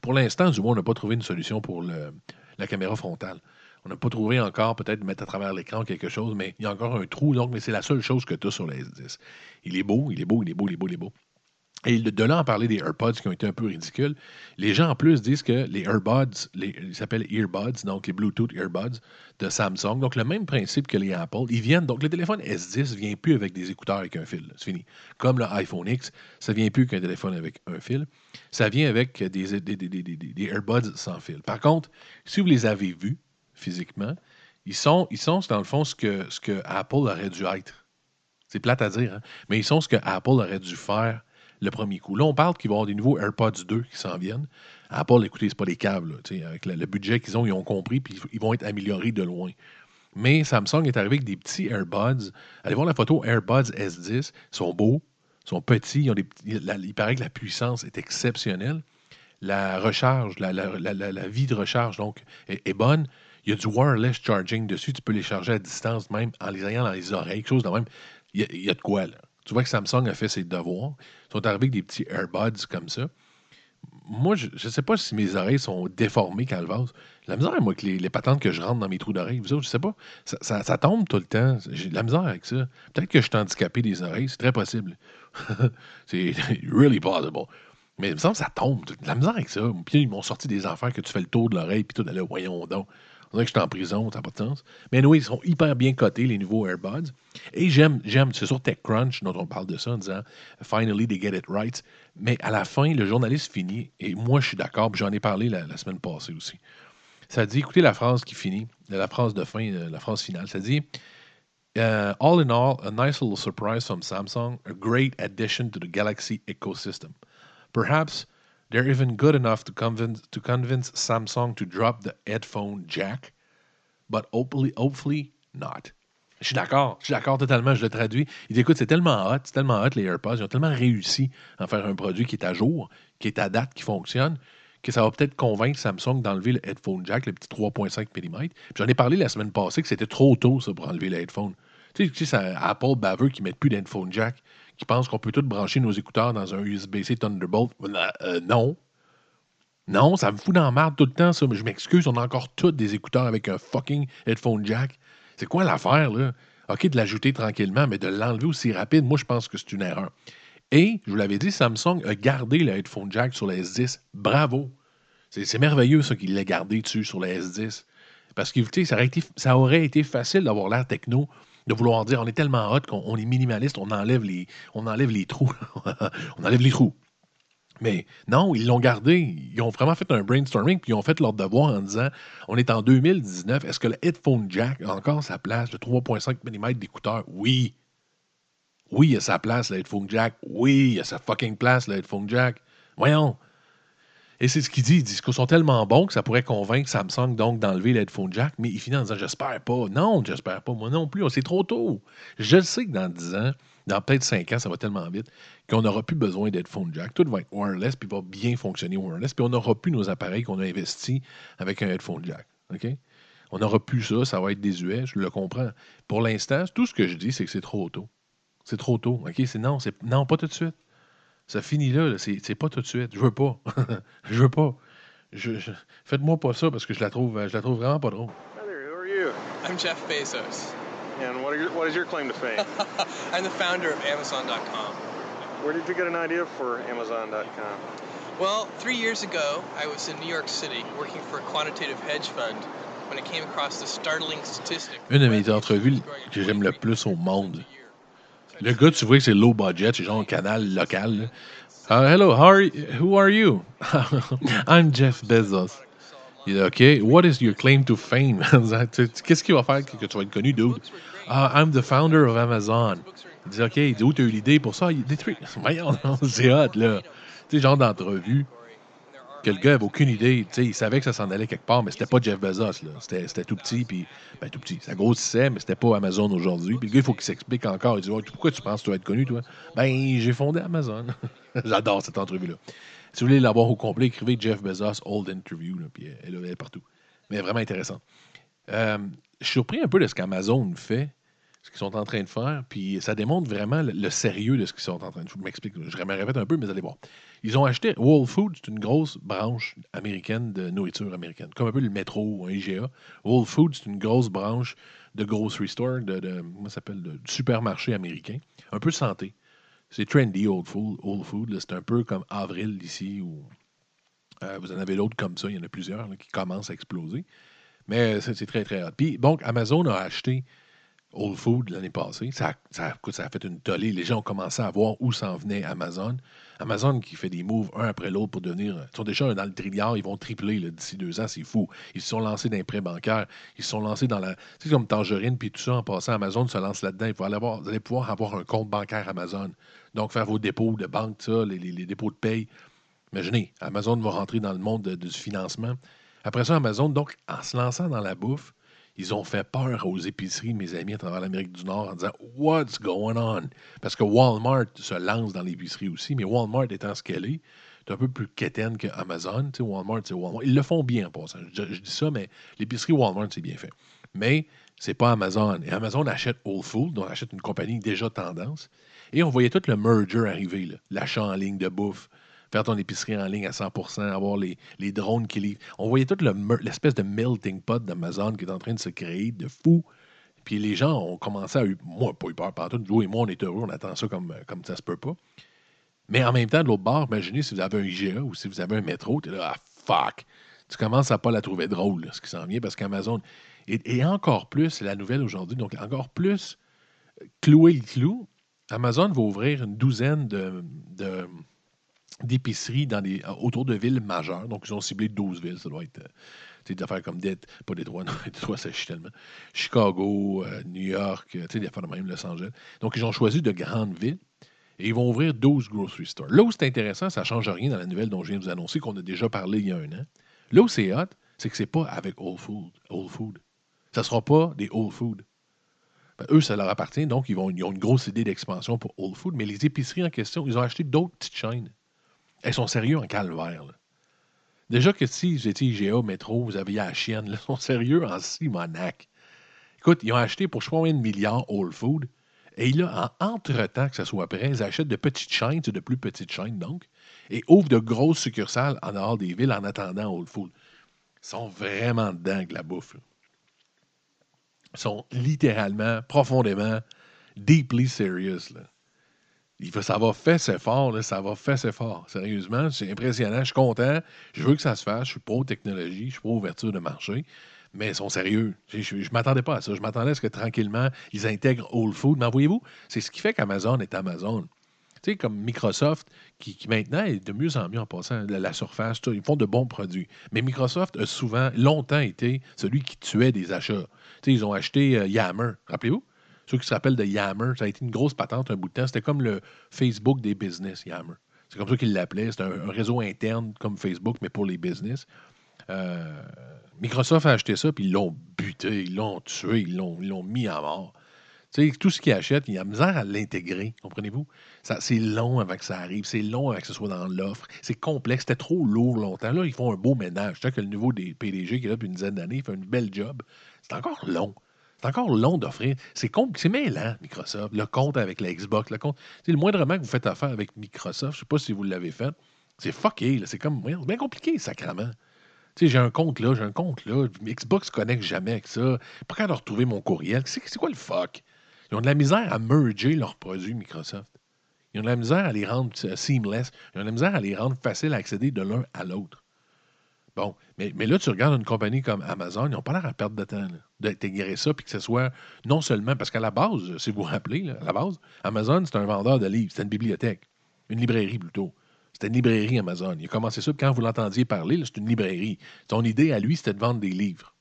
pour l'instant, du moins, on n'a pas trouvé une solution pour la caméra frontale. On n'a pas trouvé encore, peut-être, mettre à travers l'écran quelque chose, mais il y a encore un trou, donc, mais c'est la seule chose que tu as sur le S10. Il est beau, il est beau, il est beau, il est beau, il est beau. Et de là en parler des AirPods qui ont été un peu ridicules, les gens en plus disent que les AirBuds, les, ils s'appellent Earbuds, donc les Bluetooth Earbuds de Samsung, donc le même principe que les Apple, ils viennent, donc le téléphone S10 ne vient plus avec des écouteurs avec un fil, c'est fini. Comme le iPhone X, ça ne vient plus qu'un téléphone avec un fil, ça vient avec des, des, AirBuds sans fil. Par contre, si vous les avez vus physiquement, ils sont, ils sont dans le fond ce que, ce que Apple aurait dû être. C'est plate à dire, hein, mais ils sont ce que Apple aurait dû faire le premier coup. Là, on parle qu'il va y avoir des nouveaux AirPods 2 qui s'en viennent. Apple, écoutez, c'est pas des câbles. avec le, budget qu'ils ont, ils ont compris, puis ils vont être améliorés de loin. Mais Samsung est arrivé avec des petits AirBuds. Allez voir la photo AirBuds S10. Ils sont beaux, ils sont petits. Il paraît que la puissance est exceptionnelle. La recharge, la, la- vie de recharge, donc, est, est bonne. Il y a du wireless charging dessus. Tu peux les charger à distance, même en les ayant dans les oreilles, quelque chose de même. Il y a, il y a de quoi, là. Tu vois que Samsung a fait ses devoirs. Ils sont arrivés avec des petits AirBuds comme ça. Moi, je ne sais pas si mes oreilles sont déformées quand elles vase. La misère, moi, que les, patentes que je rentre dans mes trous d'oreilles, vous autres, je sais pas. Ça, tombe tout le temps. J'ai de la misère avec ça. Peut-être que je suis handicapé des oreilles. C'est très possible. c'est really possible. Mais il me semble que ça tombe. De la misère avec ça. Puis ils m'ont sorti des affaires que tu fais le tour de l'oreille, puis tout, là, voyons donc. On dirait que je suis en prison, ça n'a pas de sens. Mais oui, ils sont hyper bien cotés, les nouveaux AirBuds. Et j'aime, j'aime, c'est sur TechCrunch dont on parle de ça en disant Finally, they get it right. Mais à la fin, le journaliste finit, et moi je suis d'accord, j'en ai parlé la, semaine passée aussi. Ça dit, écoutez la phrase qui finit, la phrase de fin, euh, la phrase finale, ça dit Uh, All in all, a nice little surprise from Samsung, a great addition to the Galaxy ecosystem. Perhaps they're even good enough to convince, to convince Samsung to drop the headphone jack, but hopefully, hopefully not. Je suis d'accord, je suis d'accord totalement, je le traduis. Il dit écoute, c'est tellement hot, c'est tellement hot les AirPods, ils ont tellement réussi à faire un produit qui est à jour, qui est à date, qui fonctionne, que ça va peut-être convaincre Samsung d'enlever le headphone jack, le petit 3.5 mm. Puis J'en ai parlé la semaine passée que c'était trop tôt ça pour enlever le headphone. Tu sais, tu sais, c'est Apple baveux qui ne mettent plus d'headphone jack, qui pensent qu'on peut tout brancher nos écouteurs dans un USB-C Thunderbolt. Euh, non. Non, ça me fout dans la marde tout le temps, ça. Mais je m'excuse, on a encore tous des écouteurs avec un fucking headphone jack. C'est quoi l'affaire, là? OK, de l'ajouter tranquillement, mais de l'enlever aussi rapide, moi, je pense que c'est une erreur. Et, je vous l'avais dit, Samsung a gardé le headphone jack sur le S10. Bravo! C'est merveilleux, ça, qu'il l'ait gardé dessus sur le S10. Parce que, ça, aurait été- ça aurait été facile d'avoir l'air techno, de vouloir dire on est tellement hot qu'on on est minimaliste, on enlève les, on enlève les trous. on enlève les trous. Mais non, ils l'ont gardé. Ils ont vraiment fait un brainstorming, puis ils ont fait leur devoir en disant on est en 2019, est-ce que le headphone jack a encore sa place, le 3,5 mm d'écouteur Oui. Oui, il a sa place, le headphone jack. Oui, il a sa fucking place, le headphone jack. Voyons. Et c'est ce qu'il dit. Il dit qu'ils sont tellement bons que ça pourrait convaincre Samsung donc d'enlever le headphone jack, mais il finit en disant J'espère pas. Non, j'espère pas. Moi non plus. C'est trop tôt. Je sais que dans 10 ans, dans peut-être 5 ans, ça va tellement vite qu'on n'aura plus besoin d'headphone jack. Tout va être wireless, puis va bien fonctionner wireless, puis on n'aura plus nos appareils qu'on a investis avec un headphone jack. OK? On n'aura plus ça, ça va être désuet, je le comprends. Pour l'instant, tout ce que je dis, c'est que c'est trop tôt. C'est trop tôt. OK? C'est non, c'est non, pas tout de suite. Ça finit là, là. c'est pas tout de suite. Je veux pas. je veux pas. Je, je- Faites-moi pas ça parce que je la trouve, je la trouve vraiment pas drôle. There, who are you? I'm Jeff Bezos. And what, are your, what is your claim to fame? I'm the founder of Amazon.com. Where did you get an idea for Amazon.com? Well, three years ago, I was in New York City working for a quantitative hedge fund when I came across the startling statistic. Une de mes entrevues que j'aime le plus au monde. Le gars, tu vois que c'est low budget, c'est genre un canal local. Uh, hello, how are you? who are you? I'm Jeff Bezos. Il dit, OK, what is your claim to fame? Qu'est-ce qui va faire que tu vas être connu, dude? Ah, I'm the founder of Amazon. Il dit, OK, il dit, où tu as eu l'idée pour ça? Il trucs. Voyons, c'est hot, là. Tu sais, genre d'entrevue, que le gars avait aucune idée. Il savait que ça s'en allait quelque part, mais c'était pas Jeff Bezos. C'était tout petit, puis, ben, tout petit. Ça grossissait, mais c'était pas Amazon aujourd'hui. Puis le gars, il faut qu'il s'explique encore. Il dit, Ouais, pourquoi tu penses que tu vas être connu, toi? Ben, j'ai fondé Amazon. J'adore cette entrevue-là. Si vous voulez l'avoir au complet, écrivez Jeff Bezos Old Interview, puis elle, elle est partout. Mais vraiment intéressant. Euh, je suis surpris un peu de ce qu'Amazon fait, ce qu'ils sont en train de faire, puis ça démontre vraiment le, sérieux de ce qu'ils sont en train de faire. Je m'explique, je me répète un peu, mais allez voir. Ils ont acheté Whole Foods, c'est une grosse branche américaine de nourriture américaine, comme un peu le métro ou un IGA. Whole Foods, c'est une grosse branche de grocery store, de, comment de supermarché américain, un peu santé. C'est trendy, Whole Food. Whole Food c'est un peu comme Avril ici, ou euh, vous en avez l'autre comme ça, il y en a plusieurs qui commencent à exploser. Mais c'est c'est très, très hot. Puis, donc, Amazon a acheté Whole Food l'année passée. Ça, a- fait une tollée. Les gens ont commencé à voir où s'en venait Amazon. Amazon qui fait des moves un après l'autre pour devenir. Ils sont déjà dans le trilliard, ils vont tripler d'ici deux ans, c'est fou. Ils se sont lancés dans les prêts bancaires, ils se sont lancés dans la. Tu sais, comme Tangerine, puis tout ça, en passant, Amazon se lance là-dedans. Vous allez pouvoir avoir un compte bancaire Amazon. Donc, faire vos dépôts de banque, ça, les, dépôts de paye. Imaginez, Amazon va rentrer dans le monde de- du financement. Après ça, Amazon, donc, en se lançant dans la bouffe, ils ont fait peur aux épiceries, mes amis, à travers l'Amérique du Nord, en disant What's going on? Parce que Walmart se lance dans l'épicerie aussi, mais Walmart étant ce qu'elle est, c'est un peu plus quétaine que Amazon. Tu sais, Walmart, c'est Walmart. Ils le font bien en passant. Je, dis ça, mais l'épicerie Walmart, c'est bien fait. Mais c'est pas Amazon. Et Amazon achète Whole Foods, donc achète une compagnie déjà tendance. Et on voyait tout le merger arriver, l'achat en ligne de bouffe, faire ton épicerie en ligne à 100% avoir les, les drones qui livrent. On voyait tout le mer- l'espèce de melting pot d'Amazon qui est en train de se créer de fou. Puis les gens ont commencé à... Moi, pas eu peur partout. Joe et moi, on est heureux, on attend ça comme, comme ça se peut pas. Mais en même temps, de l'autre bord, imaginez si vous avez un IGA ou si vous avez un métro, tu es là, ah fuck! Tu commences à pas la trouver drôle, ce qui s'en vient, parce qu'Amazon. Et, encore plus, c'est la nouvelle aujourd'hui, donc encore plus euh, clouer le clou. Amazon va ouvrir une douzaine de- d'épiceries dans des, autour de villes majeures. Donc, ils ont ciblé 12 villes. Ça doit être euh, des affaires comme Det, pas Détroit, non, Détroit, ça chie tellement. Chicago, euh, New York, euh, des affaires même, Los Angeles. Donc, ils ont choisi de grandes villes et ils vont ouvrir 12 grocery stores. Là où c'est intéressant, ça ne change rien dans la nouvelle dont je viens de vous annoncer, qu'on a déjà parlé il y a un an. Là où c'est hot, c'est que c'est pas avec Whole Food. Whole Food. Ça ne sera pas des Whole Food. Ben, eux, ça leur appartient, donc ils, vont, ils ont une grosse idée d'expansion pour Whole Food, mais les épiceries en question, ils ont acheté d'autres petites chaînes. Elles sont sérieux en calvaire. Déjà que si vous étiez IGA, Métro, vous aviez la chienne, ils sont sérieux en Simonac. Écoute, ils ont acheté pour je sais combien de milliards Whole Food. Et là, en entre-temps que ça soit prêt, ils achètent de petites chaînes, de plus petites chaînes donc, et ouvrent de grosses succursales en dehors des villes en attendant Whole Food. Ils sont vraiment dedans la bouffe. Ils sont littéralement, profondément, deeply serious. Là. Il faut, ça va faire c'est fort, là, ça va faire c'est fort. Sérieusement, c'est impressionnant. Je suis content. Je veux que ça se fasse. Je suis pro-technologie, je suis pro-ouverture de marché. mais ils sont sérieux. Je ne m'attendais pas à ça. Je m'attendais à ce que tranquillement, ils intègrent Whole Food. Mais voyez-vous, c'est ce qui fait qu'Amazon est Amazon. Tu comme Microsoft, qui, maintenant est de mieux en mieux en passant de la surface, ils font de bons produits. Mais Microsoft a souvent, longtemps été celui qui tuait des achats. Tu ils ont acheté euh, Yammer, rappelez-vous? Ceux qui se rappellent de Yammer, ça a été une grosse patente un bout de temps. C'était comme le Facebook des business, Yammer. C'est comme ça qu'ils l'appelaient. C'était un, réseau interne comme Facebook, mais pour les business. Euh, Microsoft a acheté ça, puis ils l'ont buté, ils l'ont tué, ils l'ont, mis à mort. Tu sais, tout ce qu'ils achètent, il y a misère à l'intégrer, comprenez-vous? C'est long avant que ça arrive, c'est long avant que ce soit dans l'offre, c'est complexe, c'était trop lourd longtemps. Là, ils font un beau ménage. Sais que le niveau des PDG qui est là depuis une dizaine d'années, il fait un bel job. C'est encore long. C'est encore long d'offrir. C'est mêlant, Microsoft. Le compte avec la Xbox, le compte. Tu sais, le moindrement que vous faites affaire avec Microsoft, je ne sais pas si vous l'avez fait, c'est fucké. C'est comme, bien compliqué, sacrement. Tu sais, j'ai un compte là, j'ai un compte là. Xbox connecte jamais avec ça. Pas quand de mon courriel. C'est c'est quoi le fuck? Ils ont de la misère à merger leurs produits, Microsoft. Ils ont de la misère à les rendre euh, seamless. Ils ont de la misère à les rendre faciles à accéder de l'un à l'autre. Bon, mais, mais là, tu regardes une compagnie comme Amazon, ils n'ont pas l'air à perdre de temps d'intégrer ça, puis que ce soit non seulement, parce qu'à la base, si vous vous rappelez, à la base, Amazon, c'est un vendeur de livres, c'est une bibliothèque, une librairie plutôt. C'était une librairie Amazon. Il a commencé ça, quand vous l'entendiez parler, c'est une librairie. Son idée à lui, c'était de vendre des livres.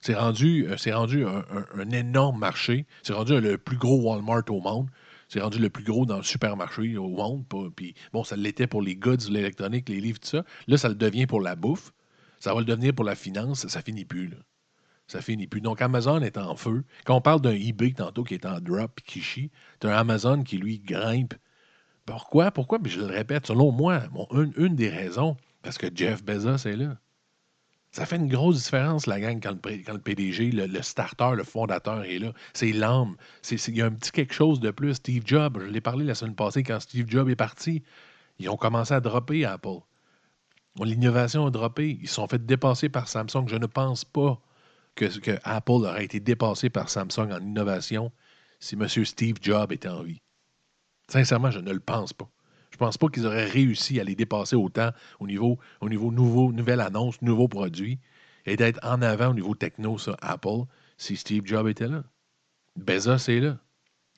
C'est rendu, euh, rendu un- un énorme marché. C'est rendu le plus gros Walmart au monde. C'est rendu le plus gros dans le supermarché au monde. Puis, bon, ça l'était pour les goods, l'électronique, les livres, tout ça. Là, ça le devient pour la bouffe. Ça va le devenir pour la finance. Ça finit plus, là. Ça finit plus. Donc, Amazon est en feu. Quand on parle d'un eBay tantôt qui est en drop qui chie, tu un Amazon qui, lui, grimpe. Pourquoi? Pourquoi? Puis je le répète, selon moi, bon, une, une des raisons, parce que Jeff Bezos est là. Ça fait une grosse différence, la gang, quand le, PDG, le, starter, le fondateur est là. C'est l'âme. Il y a un petit quelque chose de plus. Steve Jobs, je l'ai parlé la semaine passée, quand Steve Jobs est parti, ils ont commencé à dropper Apple. L'innovation a droppé. Ils se sont fait dépasser par Samsung. Je ne pense pas que, que Apple aurait été dépassé par Samsung en innovation si M. Steve Jobs était en vie. Sincèrement, je ne le pense pas. Je pense pas qu'ils auraient réussi à les dépasser autant au niveau, au niveau nouveau, nouvelle annonce, nouveau produit, et d'être en avant au niveau techno sur Apple si Steve Jobs était là. Bezos est là.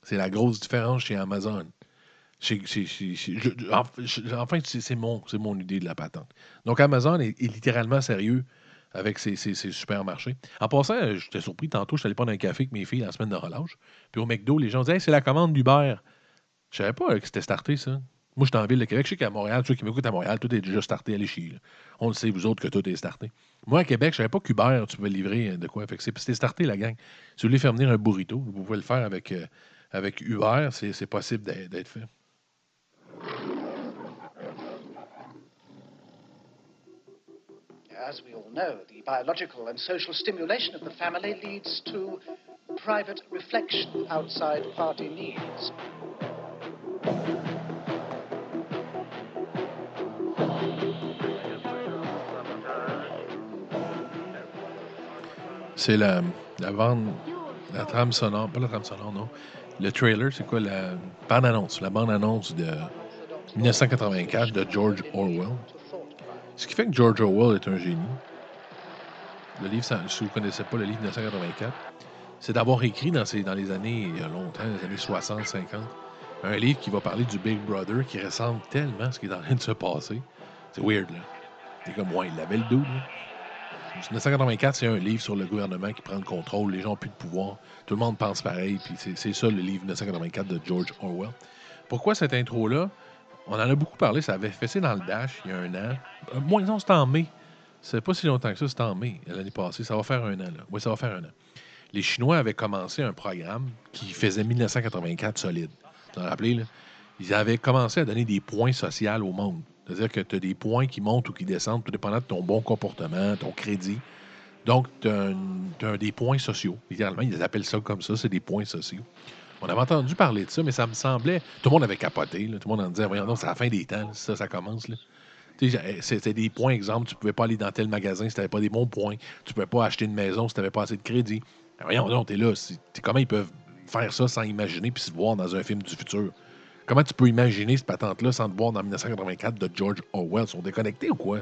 C'est la grosse différence chez Amazon. Enfin, c'est mon, idée de la patente. Donc, Amazon est, littéralement sérieux avec ses, supermarchés. En passant, euh, j'étais surpris tantôt, je suis allé prendre un café avec mes filles la semaine de relâche. Puis au McDo, les gens disaient c'est la commande d'Uber. Je savais pas euh, que c'était starté, ça. Moi, je suis en ville de Québec. Je sais qu'à Montréal, ceux qui m'écoutent à Montréal, tout est déjà starté à l'échille. On le sait, vous autres, que tout est starté. Moi, à Québec, je savais pas qu'Uber, tu pouvais livrer euh, de quoi. Fait que c'était starté, la gang. Si vous voulez faire venir un burrito, vous pouvez le faire avec, euh, avec Uber. C'est possible d'être fait. As we all know, the biological and social stimulation of the family leads to private reflection outside party needs. C'est la, la bande, la trame sonore, pas la trame sonore, non. Le trailer, c'est quoi la bande-annonce? La bande-annonce de 1984 de George Orwell. Ce qui fait que George Orwell est un génie. Le livre, si vous ne connaissez pas le livre 1984, c'est d'avoir écrit dans, dans les années, il y a longtemps, les années 60, 50, un livre qui va parler du Big Brother qui ressemble tellement à ce qui est en train de se passer. C'est weird, là. C'est comme, ouais, il avait le dos, là. 1984, c'est un livre sur le gouvernement qui prend le contrôle, les gens n'ont plus de pouvoir, tout le monde pense pareil, puis c'est- ça le livre 1984 de George Orwell. Pourquoi cette intro-là? On en a beaucoup parlé, ça avait fessé dans le Dash il y a un an. Euh, Moi, non, c'était en mai. C'est pas si longtemps que ça, c'était en mai, l'année passée. Ça va faire un an, là. Oui, ça va faire un an. Les Chinois avaient commencé un programme qui faisait 1984 solide. Vous vous rappelez, là? Ils avaient commencé à donner des points sociaux au monde. C'est-à-dire que tu as des points qui montent ou qui descendent, tout dépendant de ton bon comportement, ton crédit. Donc, tu as, des points sociaux. Littéralement, ils appellent ça comme ça, c'est des points sociaux. On avait entendu parler de ça, mais ça me semblait. Tout le monde avait capoté. Tout le monde en disait Voyons, non, c'est la fin des temps, ça, ça commence. là. C'était des points, exemple, tu ne pouvais pas aller dans tel magasin si tu n'avais pas des bons points. Tu ne pouvais pas acheter une maison si tu n'avais pas assez de crédit. Ben voyons, non, tu es là. t'es- comment ils peuvent faire ça sans imaginer puis se voir dans un film du futur? Comment tu peux imaginer cette patente-là sans te voir dans 1984 de George Orwell? Ils sont déconnectés ou quoi?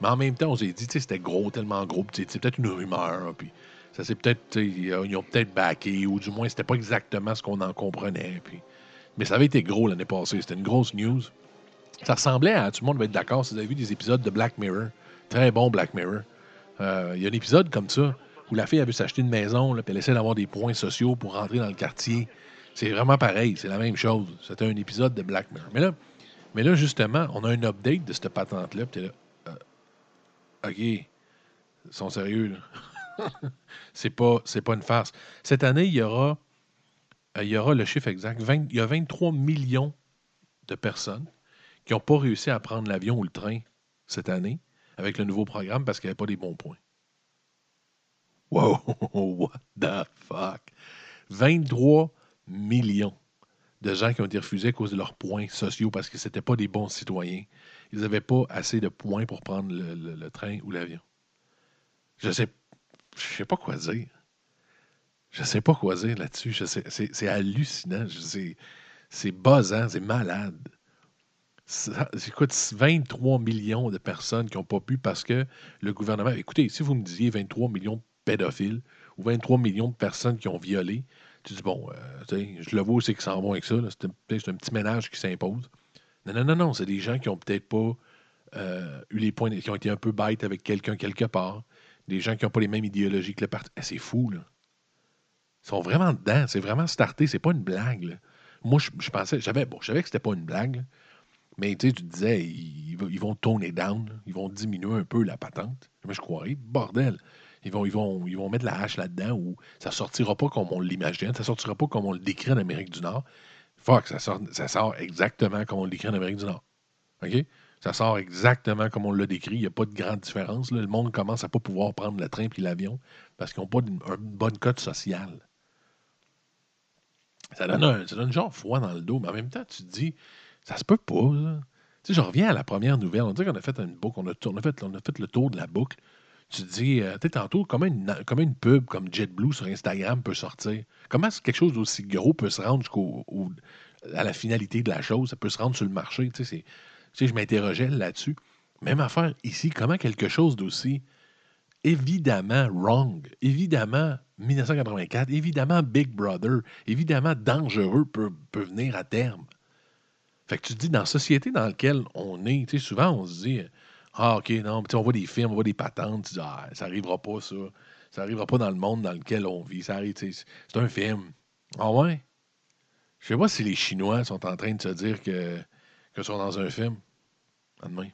Mais en même temps, on s'est dit, c'était gros, tellement gros, c'est peut-être une rumeur, puis ça s'est peut-être, sais, ils ont peut-être backé, ou du moins, c'était pas exactement ce qu'on en comprenait. Mais ça avait été gros l'année passée, c'était une grosse news. Ça ressemblait à, tout le monde va être d'accord, si vous avez vu des épisodes de Black Mirror, très bon Black Mirror. Euh, Il y a un épisode comme ça, où la fille a veut s'acheter une maison, puis elle essaie d'avoir des points sociaux pour rentrer dans le quartier. C'est vraiment pareil, c'est la même chose. C'était un épisode de Black Mirror. Mais là, mais là, justement, on a un update de cette patente-là, euh, OK, ils sont sérieux, c'est pas, pas une farce. Cette année, il y aura, euh, il y aura le chiffre exact. 20 il y a 23 millions de personnes qui n'ont pas réussi à prendre l'avion ou le train cette année avec le nouveau programme parce qu'il n'y avait pas des bons points. Wow, what the fuck? 23 millions de gens qui ont été refusés à cause de leurs points sociaux parce que ce n'étaient pas des bons citoyens. Ils n'avaient pas assez de points pour prendre le, train ou l'avion. Je sais, je sais pas quoi dire. Je sais pas quoi dire là-dessus. C'est hallucinant. C'est buzzant, c'est malade. Ça- Écoute, 23 millions de personnes qui n'ont pas pu parce que le gouvernement. Écoutez, si vous me disiez 23 millions de pédophiles ou 23 millions de personnes qui ont violé, tu dis, bon, euh, je le vois, c'est qu'ils s'en vont avec ça. C'est un, petit ménage qui s'impose. Non, non, non, non. C'est des gens qui ont peut-être pas euh, eu les points, qui ont été un peu bêtes avec quelqu'un quelque part. Des gens qui n'ont pas les mêmes idéologies que le parti. Eh, c'est fou, là. Ils sont vraiment dedans. C'est vraiment starté. C'est pas une blague. Moi, je, je pensais, j'avais, bon, je savais que c'était pas une blague, mais tu disais, ils, vont- tourner down, ils vont diminuer un peu la patente. Mais je croirais, bordel. Ils vont, mettre la hache là-dedans où ça sortira pas comme on l'imagine, ça sortira pas comme on le décrit en Amérique du Nord. Fuck, ça sort, ça sort exactement comme on le décrit en Amérique du Nord. Ça sort exactement comme on l'a décrit. Il n'y a pas de grande différence. Le monde commence à pas pouvoir prendre le train puis l'avion parce qu'ils n'ont pas une, une bonne cote sociale. Ça donne, un, ça donne genre froid dans le dos, mais en même temps, tu te dis, ça se peut pas. Tu sais, je reviens à la première nouvelle. On dirait qu'on a fait une boucle, on a, on a fait le tour de la boucle. Tu te dis, euh, tu sais, tantôt, comment une, pub comme JetBlue sur Instagram peut sortir? Comment quelque chose d'aussi gros peut se rendre jusqu'au au- à la finalité de la chose? Ça peut se rendre sur le marché. Tu sais, je m'interrogeais là-dessus. Même affaire ici, comment quelque chose d'aussi évidemment wrong, évidemment 1984, évidemment Big Brother, évidemment dangereux peut, peut venir à terme. Fait que tu dis, dans la société dans laquelle on est, tu sais, souvent on se dit, ah, OK, non, on voit des films, on voit des patentes, tu dis, ah, ça arrivera pas, ça. Ça arrivera pas dans le monde dans lequel on vit. Ça arrive, c'est un film. Ah ouais? Je sais pas si les Chinois sont en train de se dire que, que sont dans un film. À demain.